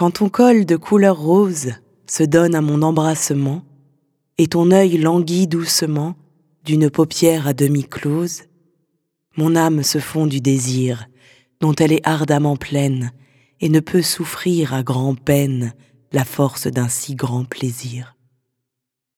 Quand ton col de couleur rose se donne à mon embrassement, et ton œil languit doucement d'une paupière à demi close, mon âme se fond du désir dont elle est ardemment pleine et ne peut souffrir à grand peine la force d'un si grand plaisir.